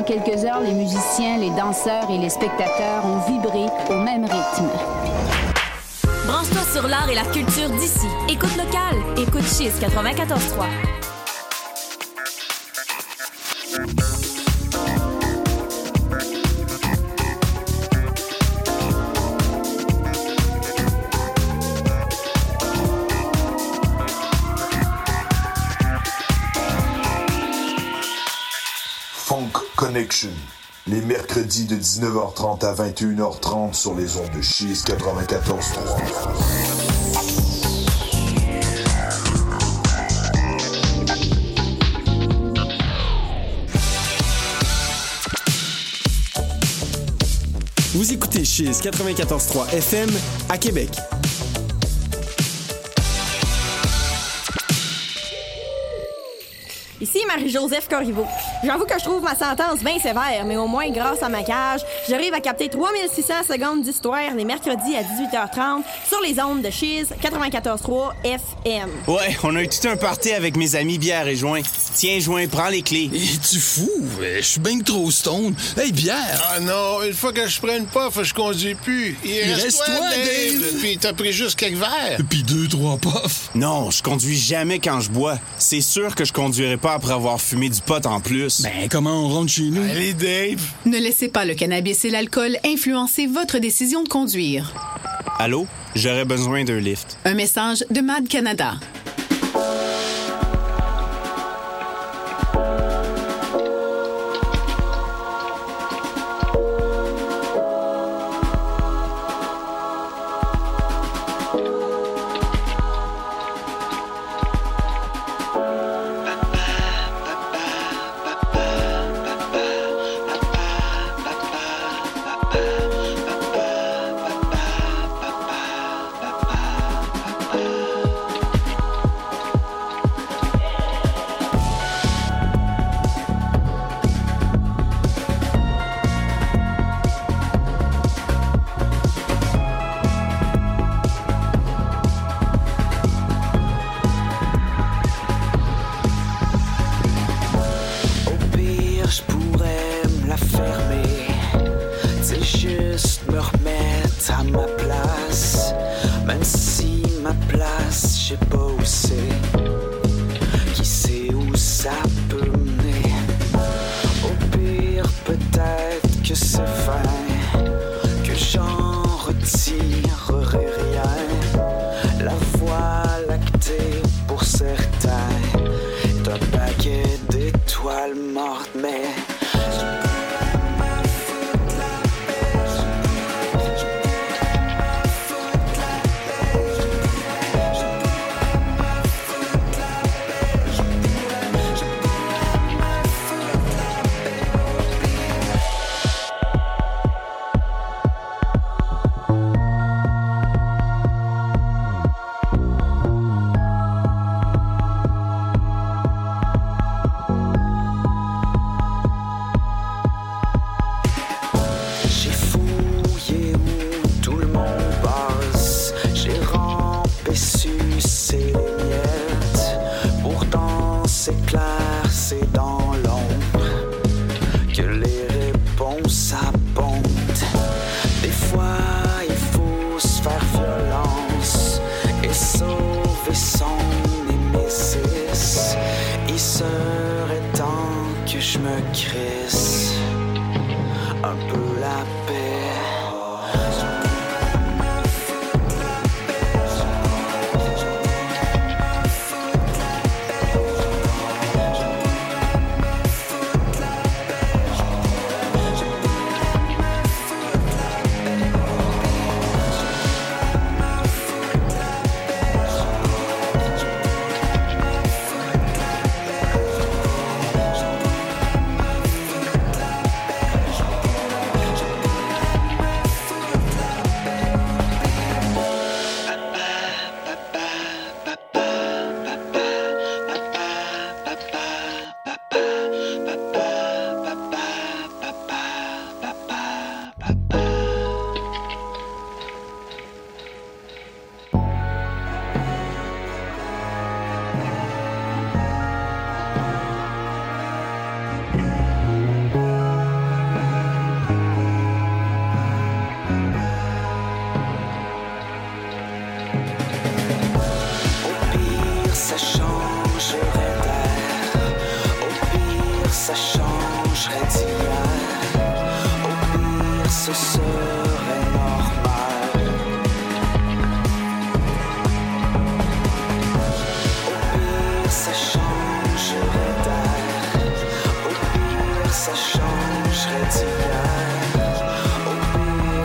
Pendant quelques heures, les musiciens, les danseurs et les spectateurs ont vibré au même rythme. Branche-toi sur l'art et la culture d'ici. Écoute local. Écoute Chiz 94.3. Connection. Les mercredis de 19h30 à 21h30 sur les ondes de Cheese 94.3. Vous écoutez Chiz 94.3 FM à Québec. Ici Marie-Joseph Corriveau. J'avoue que je trouve ma sentence bien sévère, mais au moins grâce à ma cage, j'arrive à capter 3600 secondes d'histoire les mercredis à 18h30 sur les ondes de Cheese 94.3 FM. Ouais, on a eu tout un party avec mes amis bière et joint. Tiens, joint, prends les clés. Es-tu fou? Je suis bien trop stone. Hey, bière! Ah non, une fois que je prends une puff, je conduis plus. Il, reste toi, Dave. Puis t'as pris juste quelques verres. Puis deux, trois puffs. Non, je conduis jamais quand je bois. C'est sûr que je conduirai pas après avoir fumé du pot en plus. Ben, comment on rentre chez nous? Allez, Dave. Ne laissez pas le cannabis et l'alcool influencer votre décision de conduire. Allô? J'aurais besoin d'un lift. Un message de Mad Canada.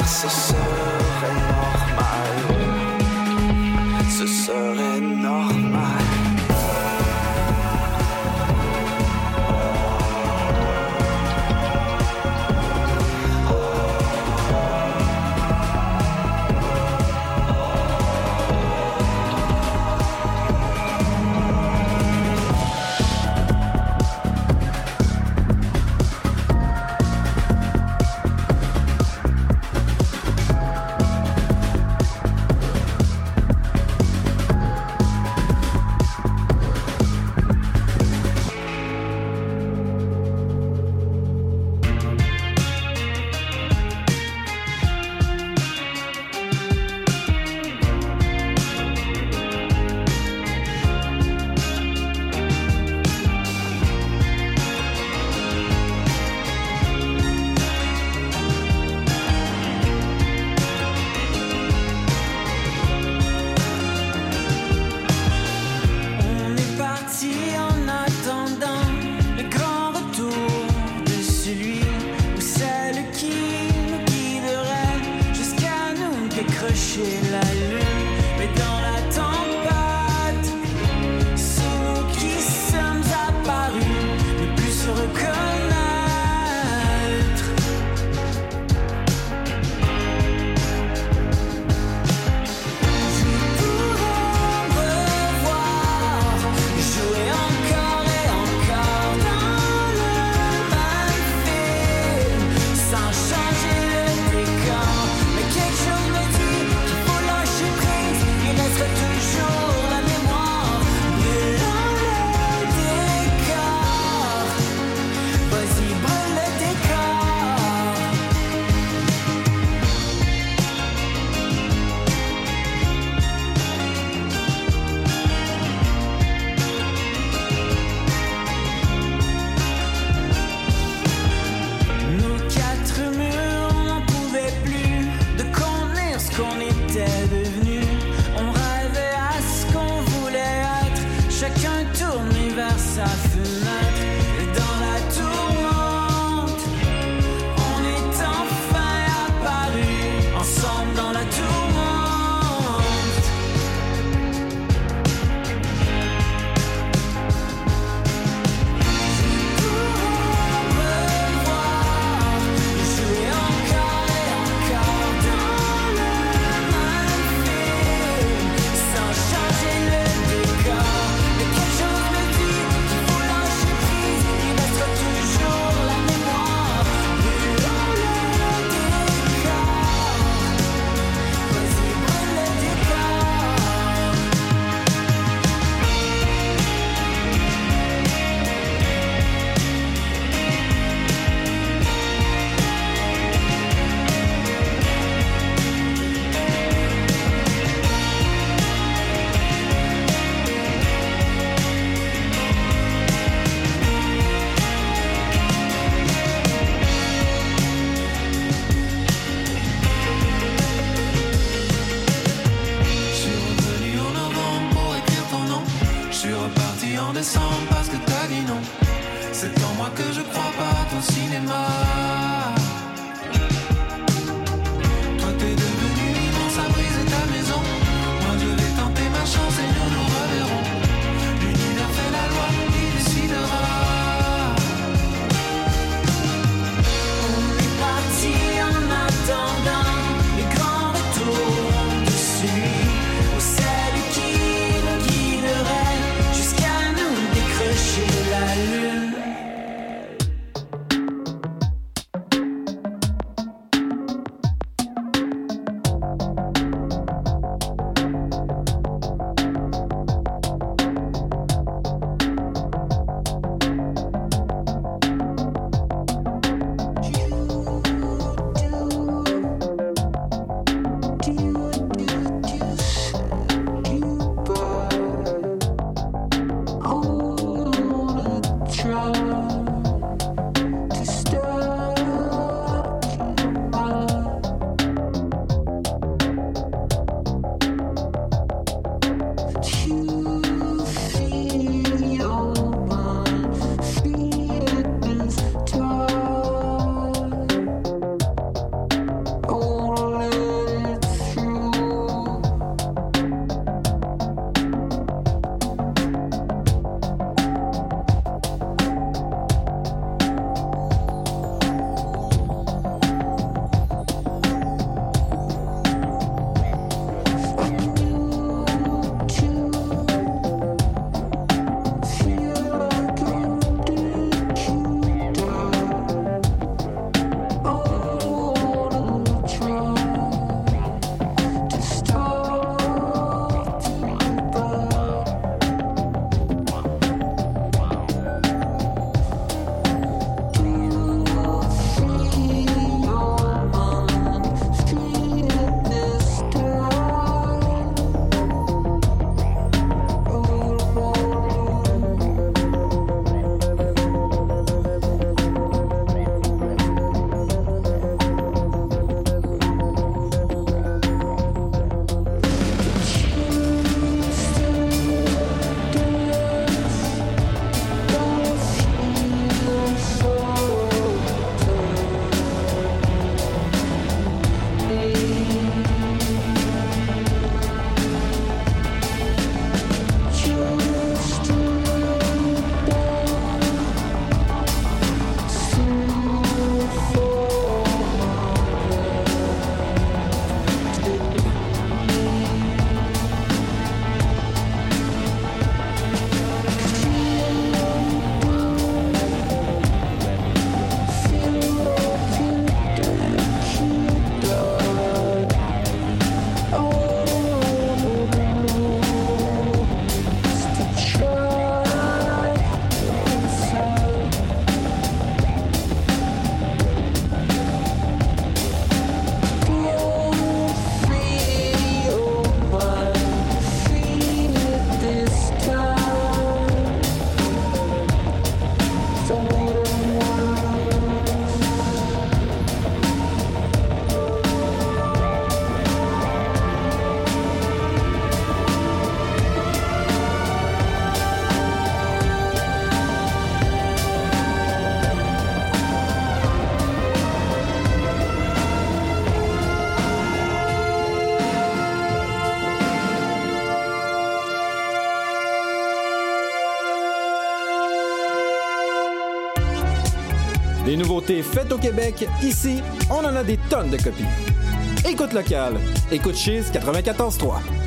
Pire, ce Des nouveautés faites au Québec, ici, on en a des tonnes de copies. Écoute locale, écoute Cheese 94.3.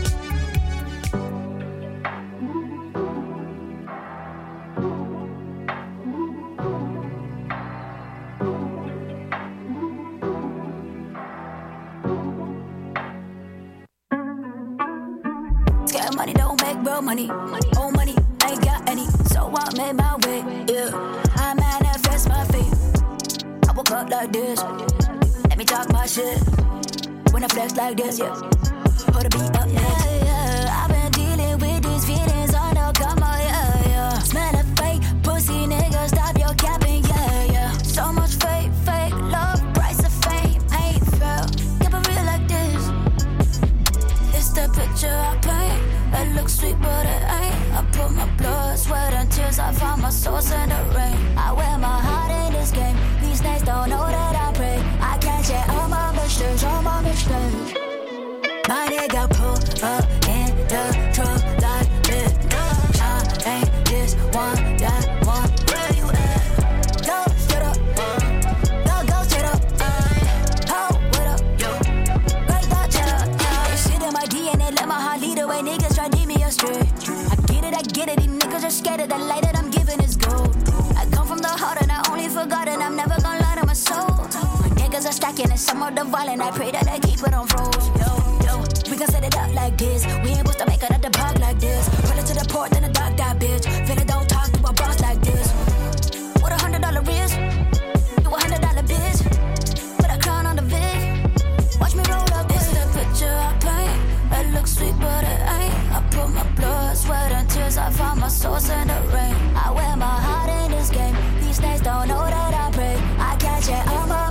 I found my source in the rain. I wear my heart in this game. These days don't know that I pray. I catch it, I'm a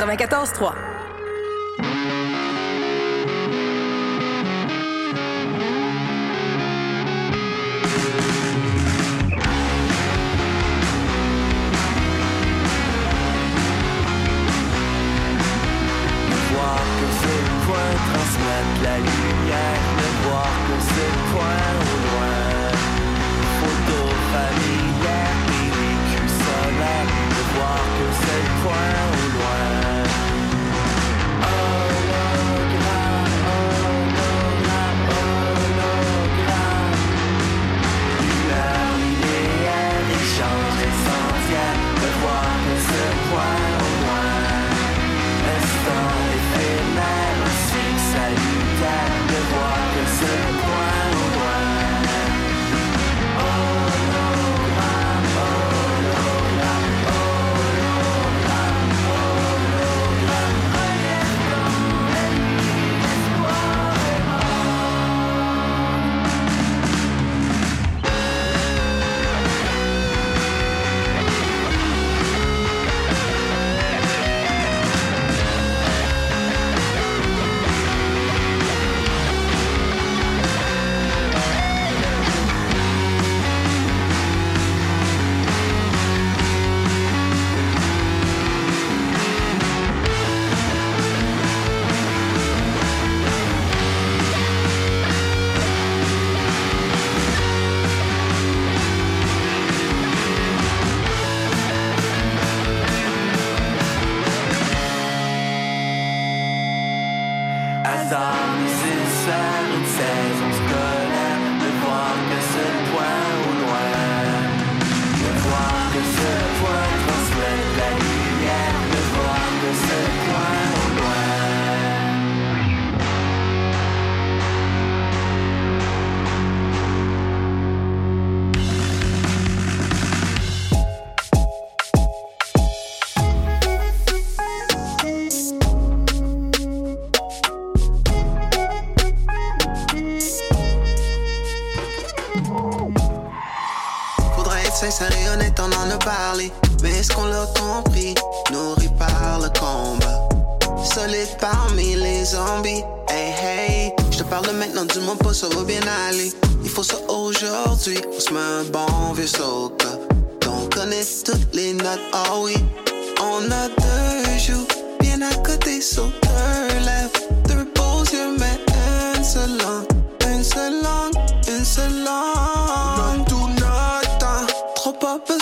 94.3.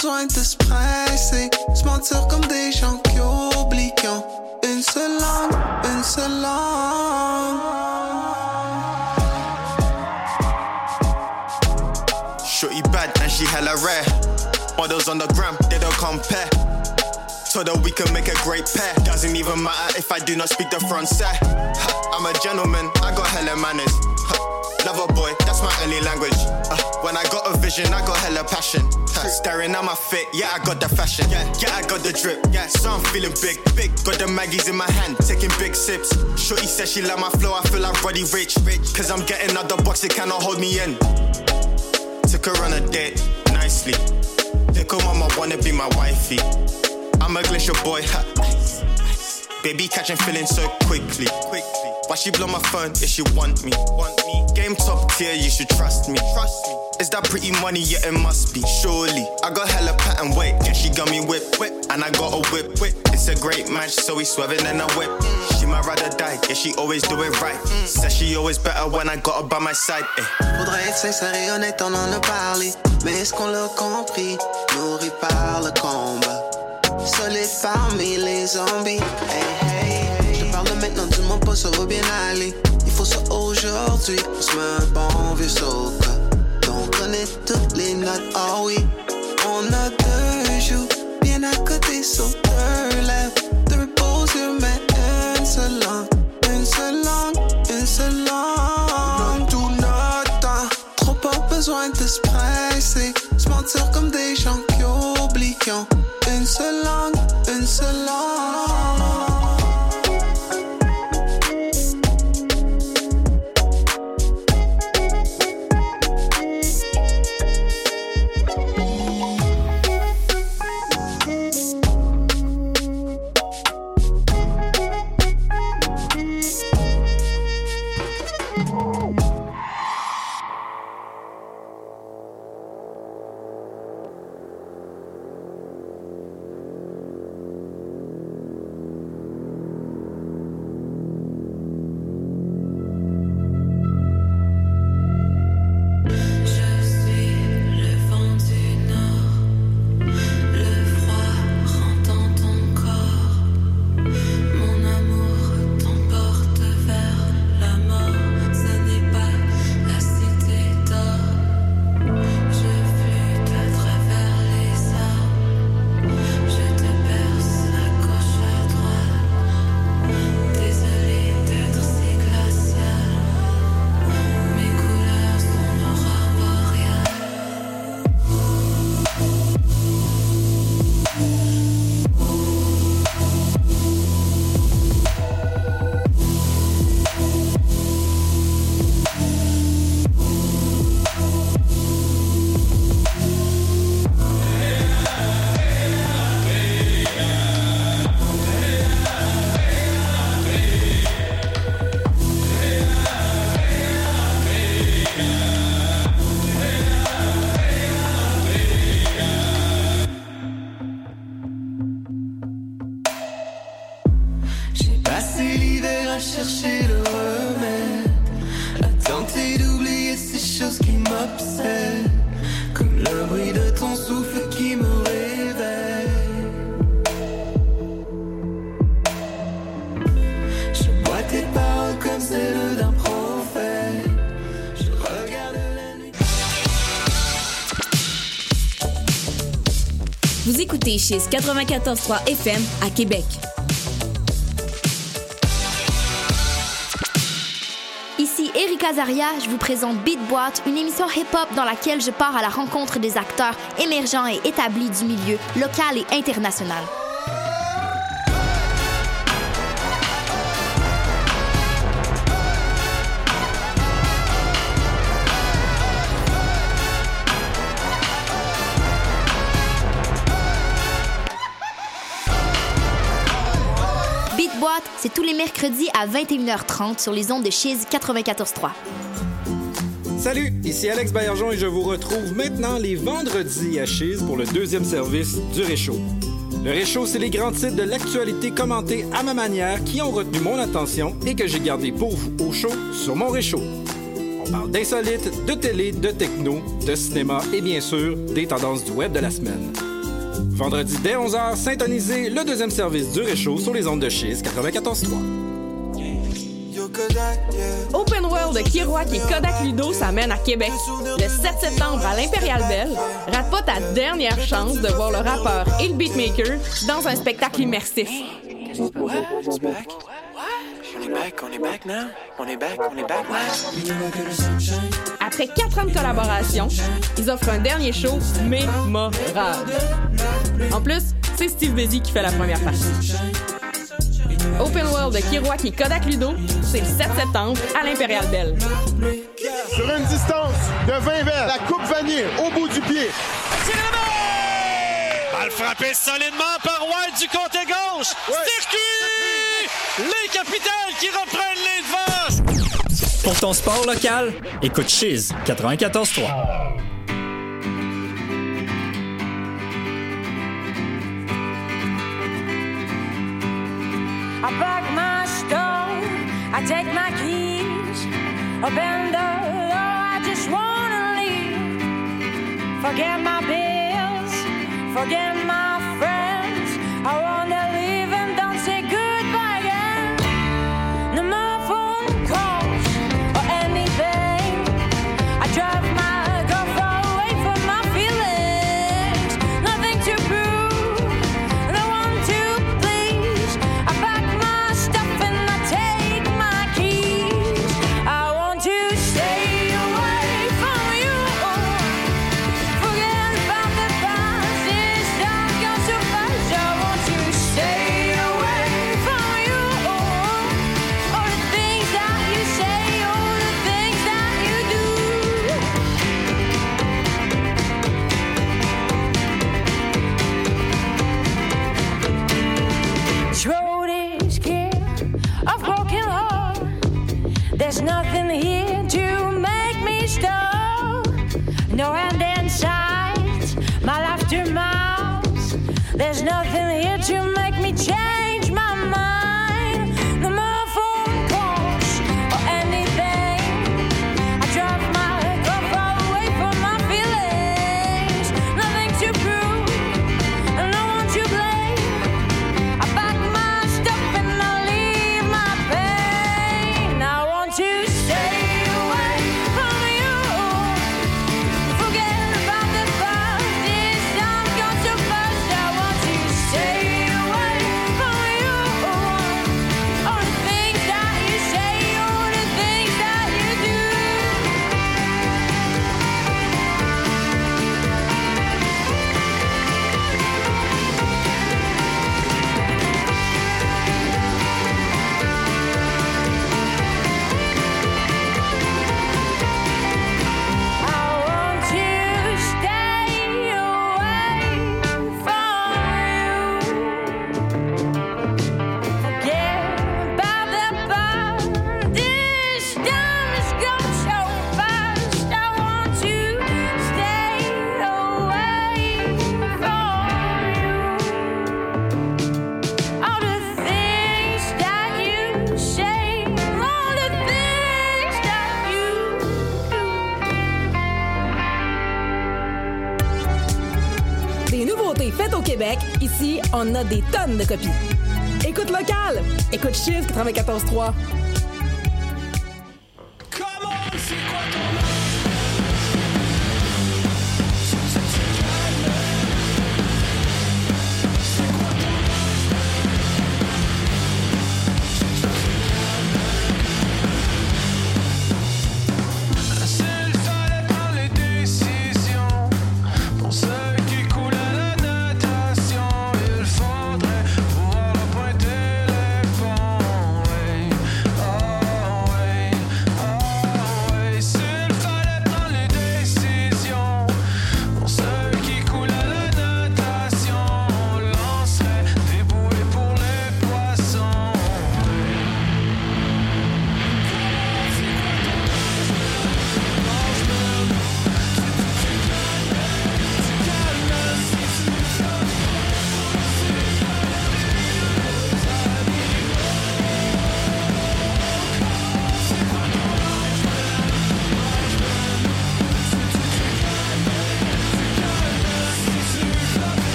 besoin de se presser. Se mentir comme des gens qui oublient ont une seule une seule. Shorty bad and she hella rare. Models on the gram, they don't compare. So that we can make a great pair. Doesn't even matter if I do not speak the Francais. Ha, I'm a gentleman, I got hella manners. Ha, Lover boy, that's my only language. Uh, when I got a vision, I got hella passion. Ha, staring at my fit, yeah, I got the fashion. Yeah, yeah, I got the drip. Yeah, so I'm feeling big, big. Got the Maggies in my hand, taking big sips. Shorty says she like my flow, I feel like Roddy Rich. Cause I'm getting out the box, it cannot hold me in. Took her on a date, nicely. Little mama wanna be my wifey. I'm a glacier boy, ha. Baby catching feelings so quickly. quickly. Why she blow my phone if she want me? Want me? Game top tier, you should trust me. Trust me. Is that pretty money? Yeah, it must be. Surely. I got hella pattern weight. Yeah, she got me whip, whip. And I got a whip, whip. It's a great match, so we swerving in a whip. She might rather die. Yeah, she always do it right. Says she always better when I got her by my side. Eh. Faudrait être sincère et honnête, on en a parlé. Mais est-ce qu'on l'a compris? Nourri par le combat. Solide parmi les zombies. Hey, hey, Je te parle maintenant, dis-moi pas, ça va bien aller. Il faut ça aujourd'hui. On se met un bon vieux soca. On connaît toutes les notes, oh oui. On a deux joues bien à côté sur deux lèvres. Deux beaux mais une seule langue. Une seule langue, une seule langue. Tout notre temps. Trop pas besoin de se presser. Se mentir comme des gens une seule langue, une seule langue. Chez 94.3 FM à Québec. Ici Erika Zaria, je vous présente Beat Boîte, une émission hip-hop dans laquelle je pars à la rencontre des acteurs émergents et établis du milieu, local et international. Mercredis à 21h30 sur les ondes de Chiz 94.3. Salut, ici Alex Baillargeon et je vous retrouve maintenant les vendredis à Chiz pour le deuxième service du Réchaud. Le Réchaud, c'est les grands titres de l'actualité commentés à ma manière qui ont retenu mon attention et que j'ai gardé pour vous au chaud sur mon Réchaud. On parle d'insolites, de télé, de techno, de cinéma et bien sûr des tendances du web de la semaine. Vendredi dès 11h, syntonisez le deuxième service du Réchaud sur les ondes de Chiz 94.3. Open World de Kiroak et Kodak Ludo s'amène à Québec. Le 7 septembre à l'Impérial Belle, rate pas ta dernière chance de voir le rappeur et le beatmaker dans un spectacle immersif. Après quatre ans de collaboration, ils offrent un dernier show mémorable. En plus, c'est Steve Busy qui fait la première partie. Open World de Kiroak et Kodak Ludo, c'est le 7 septembre à l'Impérial Belle. Sur une distance de 20 verres, la coupe vanille au bout du pied. Balle frappée solidement par White du côté gauche. Circuit! Les capitales qui reprennent les devants. Pour ton sport local, écoute Chiz 94.3. I pack my stove, I take my keys, open the door, I just wanna leave. Forget my bills, forget my Écoute local, écoute Chiz 94.3.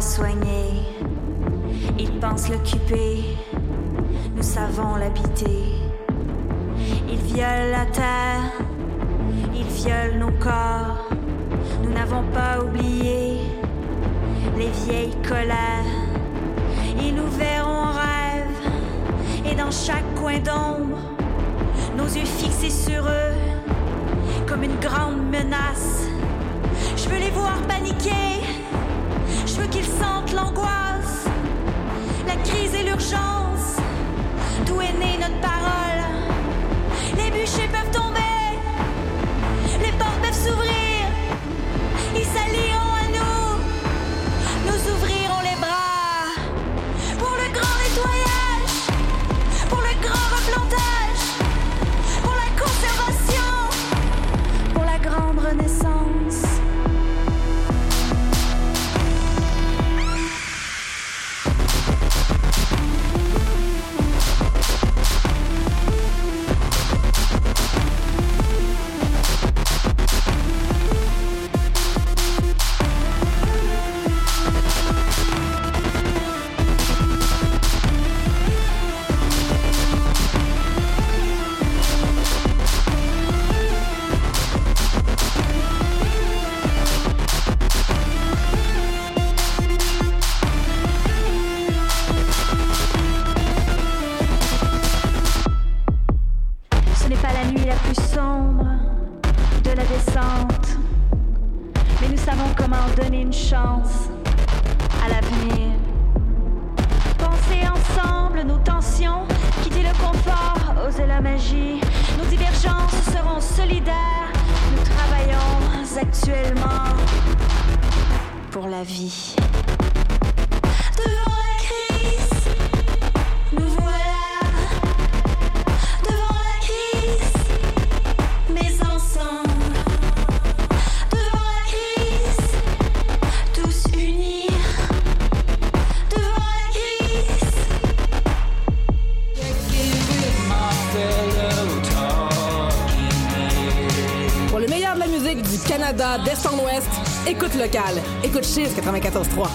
soigner. Ils pensent l'occuper, nous savons l'habiter. Ils violent la terre, ils violent nos corps. Nous n'avons pas oublié les vieilles colères. Ils nous verront en rêve, et dans chaque coin d'ombre, nos yeux fixés sur eux, comme une grande menace. Je veux les voir paniquer. Je veux qu'ils sentent l'angoisse, la crise et l'urgence. D'où est née notre parole Canada d'Est en Ouest, écoute local. Écoute Chiz 94.3.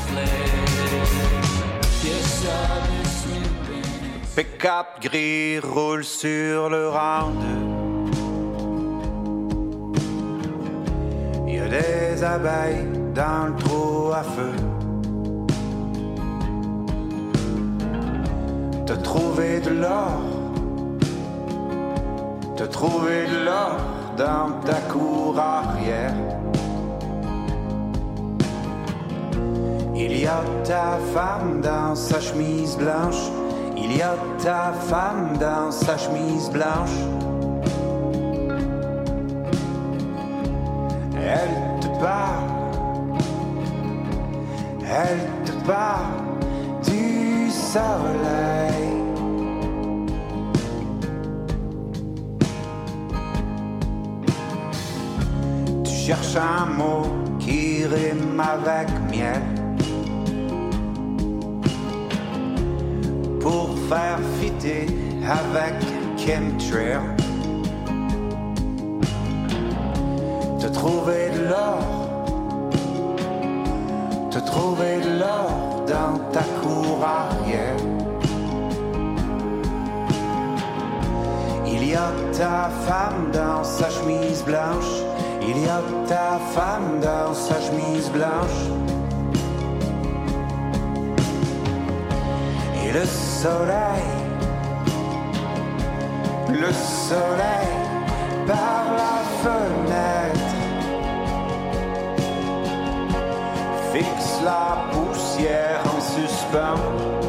Pick-up gris roule sur le round. Il y a des abeilles dans le trou à feu. T'as trouvé de l'or. T'as trouvé de l'or dans ta cour arrière. Il y a ta femme dans sa chemise blanche. Il y a ta femme dans sa chemise blanche. Elle te parle. Elle te parle du soleil. Tu cherches un mot qui rime avec miel. Pour faire fitter avec chemtrail. Te trouver de l'or. Te trouver de l'or dans ta cour arrière. Il y a ta femme dans sa chemise blanche. Il y a ta femme dans sa chemise blanche. Et le soleil, le soleil par la fenêtre fixe la poussière en suspens.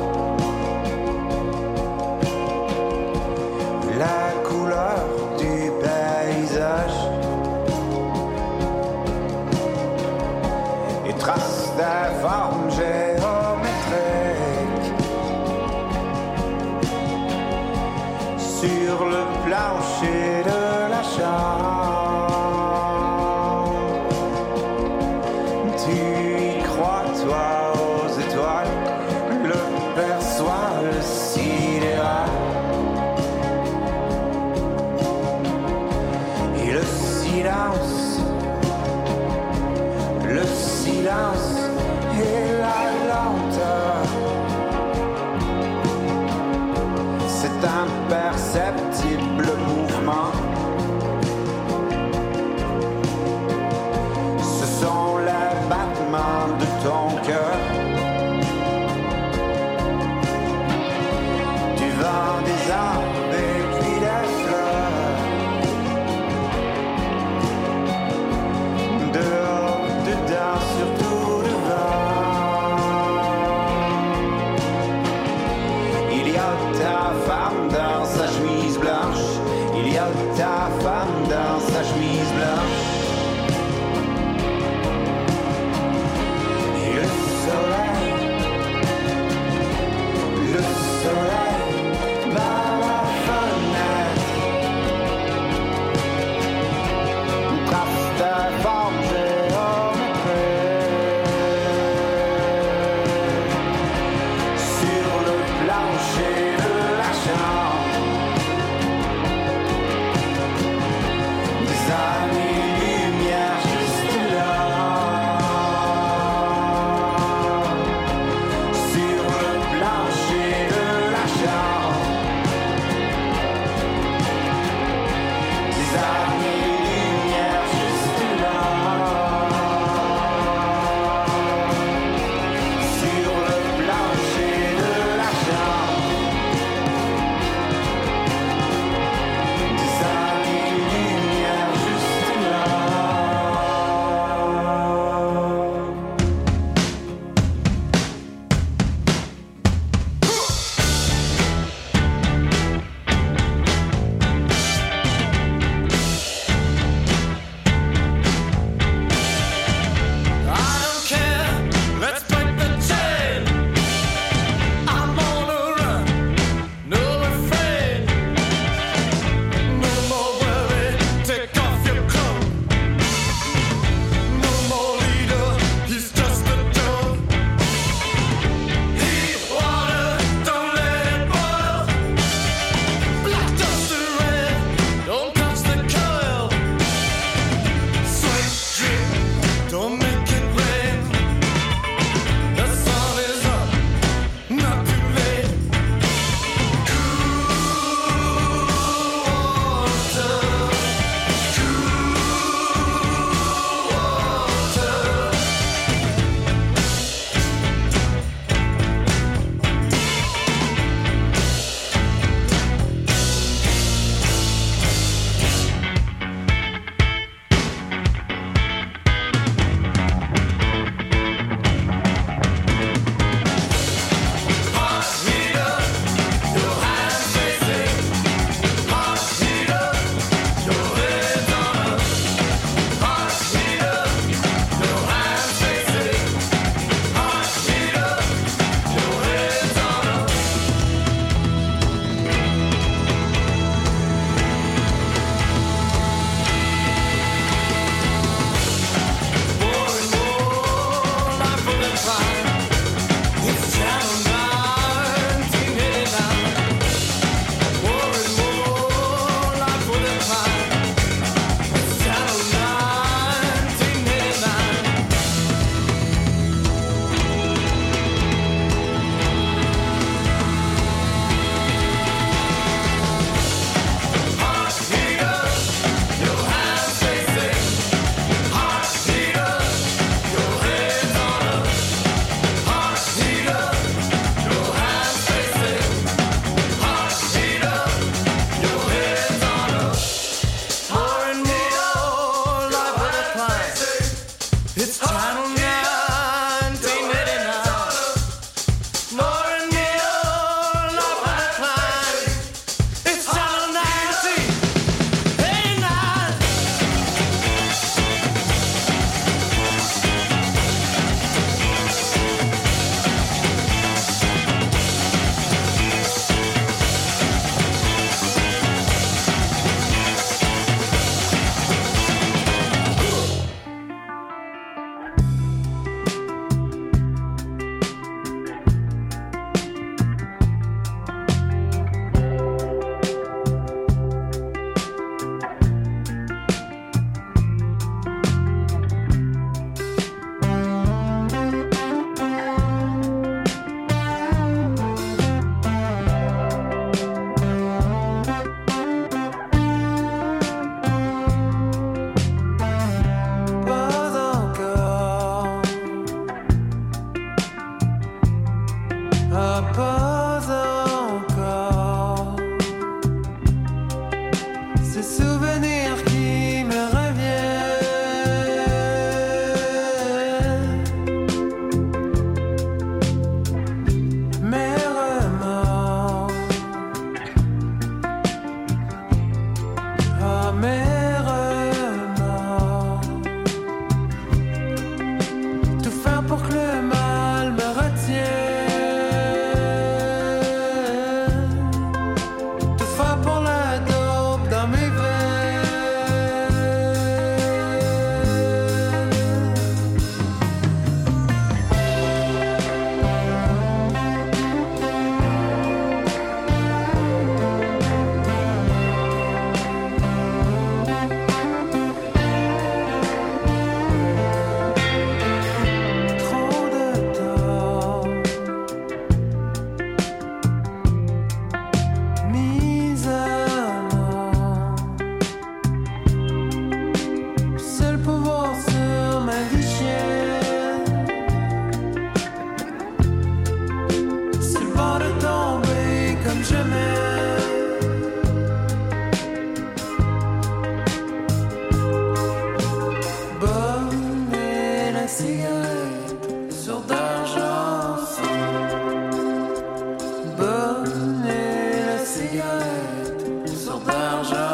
Sur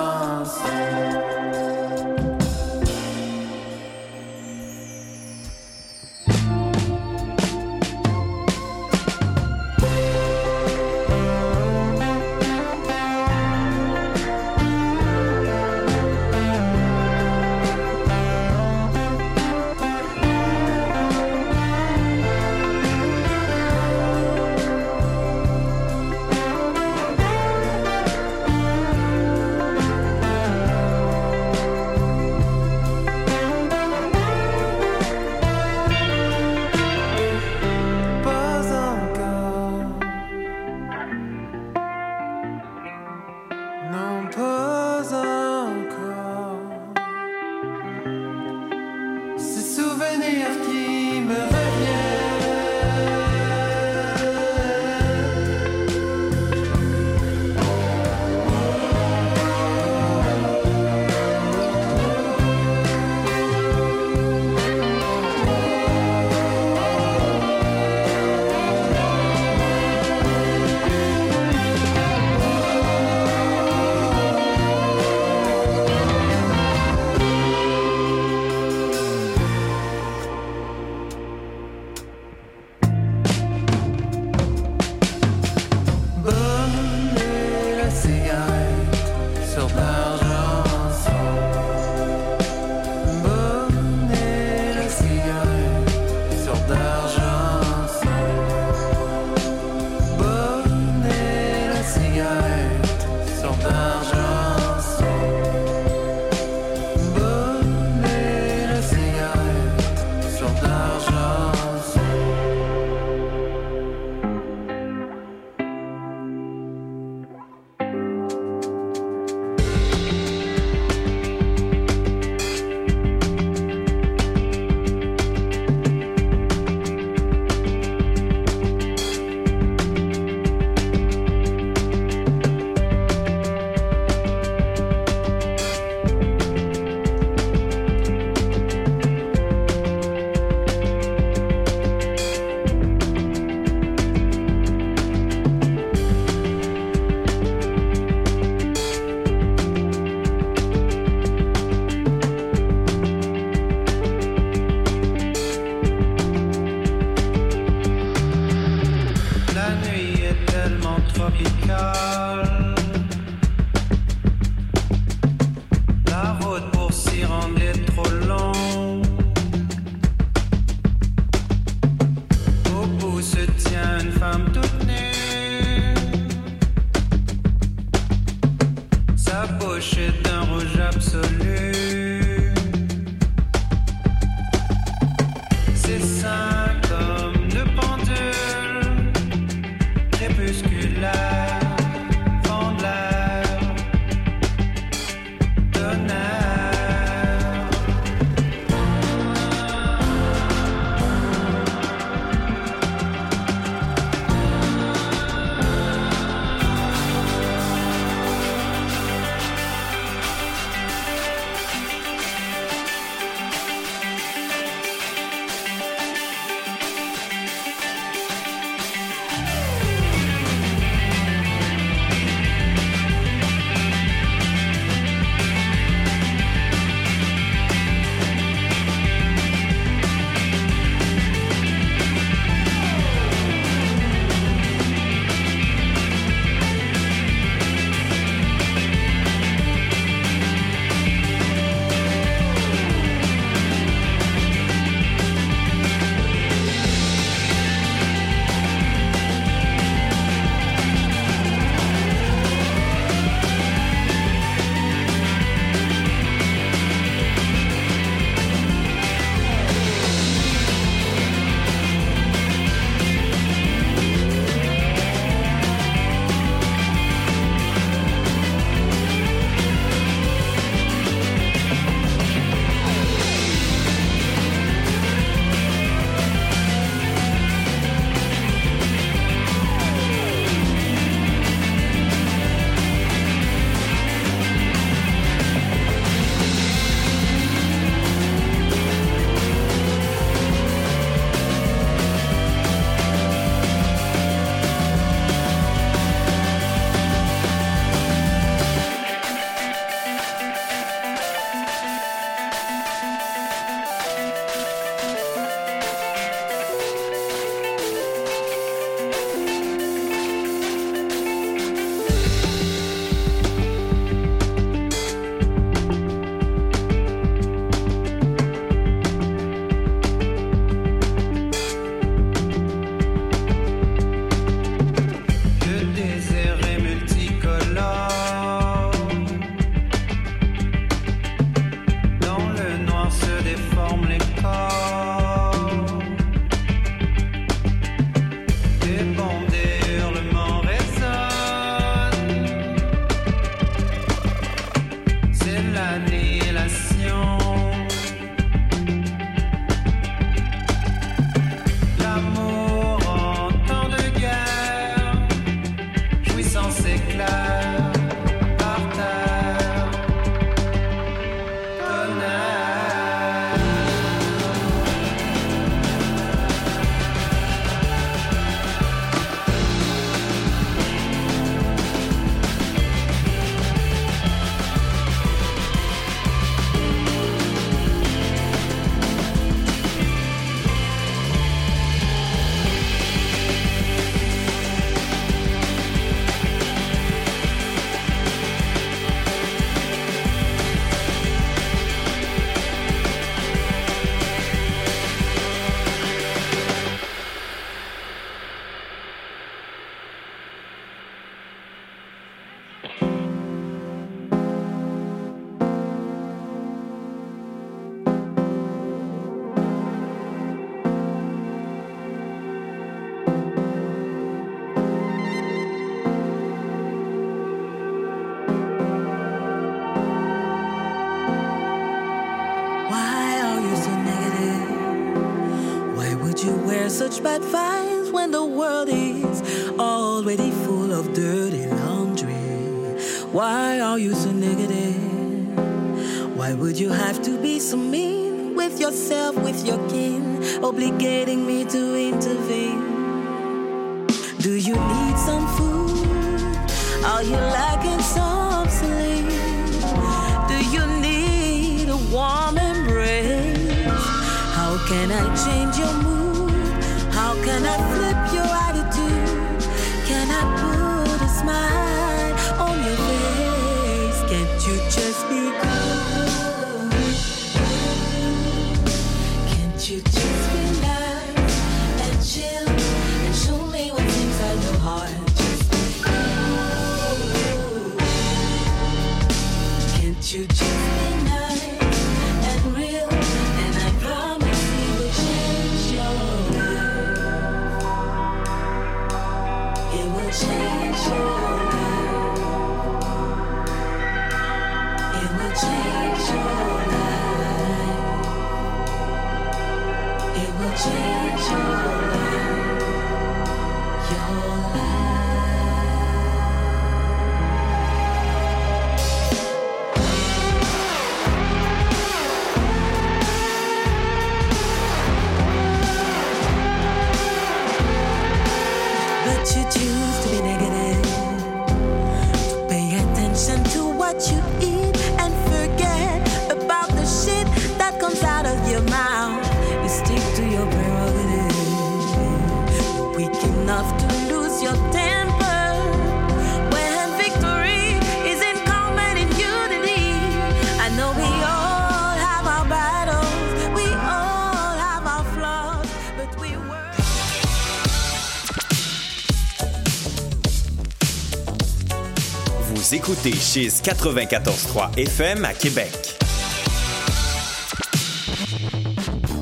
Chiz 94.3 FM à Québec.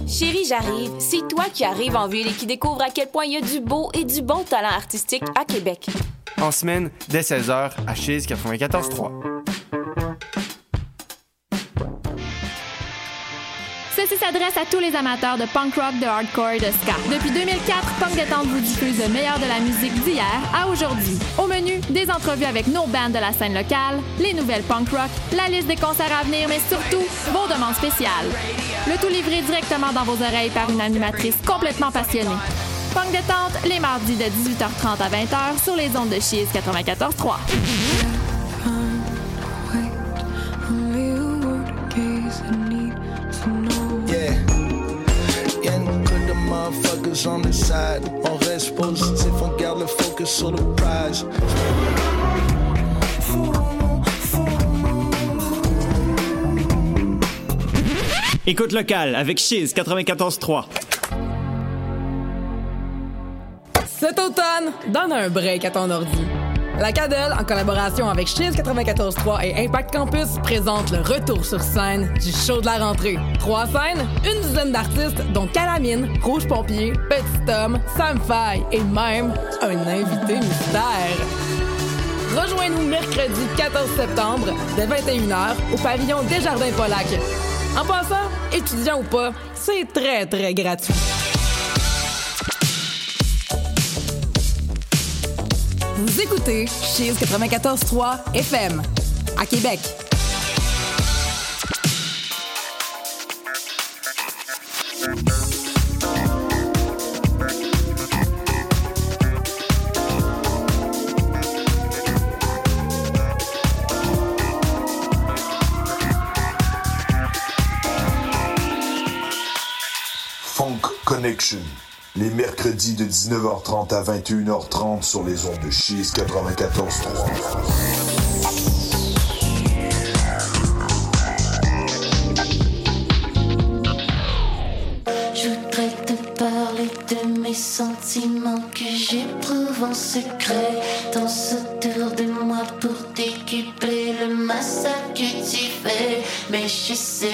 Chérie, j'arrive. C'est toi qui arrives en ville et qui découvre à quel point il y a du beau et du bon talent artistique à Québec. En semaine, dès 16h, à Chise 94.3. Ceci s'adresse à tous les amateurs de punk rock, de hardcore et de ska. Depuis 2004, Punk Détente vous diffuse le meilleur de la musique d'hier à aujourd'hui. Au menu, des entrevues avec nos bands de la scène locale, les nouvelles punk rock, la liste des concerts à venir, mais surtout, vos demandes spéciales. Le tout livré directement dans vos oreilles par une animatrice complètement passionnée. Punk Détente, les mardis de 18h30 à 20h sur les ondes de Chiz 94.3. motherfuckers on the side. On reste positif, on garde le focus sur le prize. Écoute locale avec Chiz 94.3. Cet automne, donne un break à ton ordi. La Cadelle, en collaboration avec Chiz 94.3 et Impact Campus, présente le retour sur scène du show de la rentrée. Trois scènes, une dizaine d'artistes, dont Calamine, Rouge Pompier, Petit Tom, Sam Faye et même un invité mystère. Rejoins-nous mercredi 14 septembre, dès 21h, au pavillon Desjardins Polac. En passant, étudiant ou pas, c'est très, très gratuit. Vous écoutez Cheese 94.3 FM à Québec. Funk Connection. Les mercredis de 19h30 à 21h30 sur les ondes de Cheese 94.3. Je voudrais te parler de mes sentiments que j'éprouve en secret. Dans ce tour de moi pour t'équiper le massacre que tu fais. Mais je sais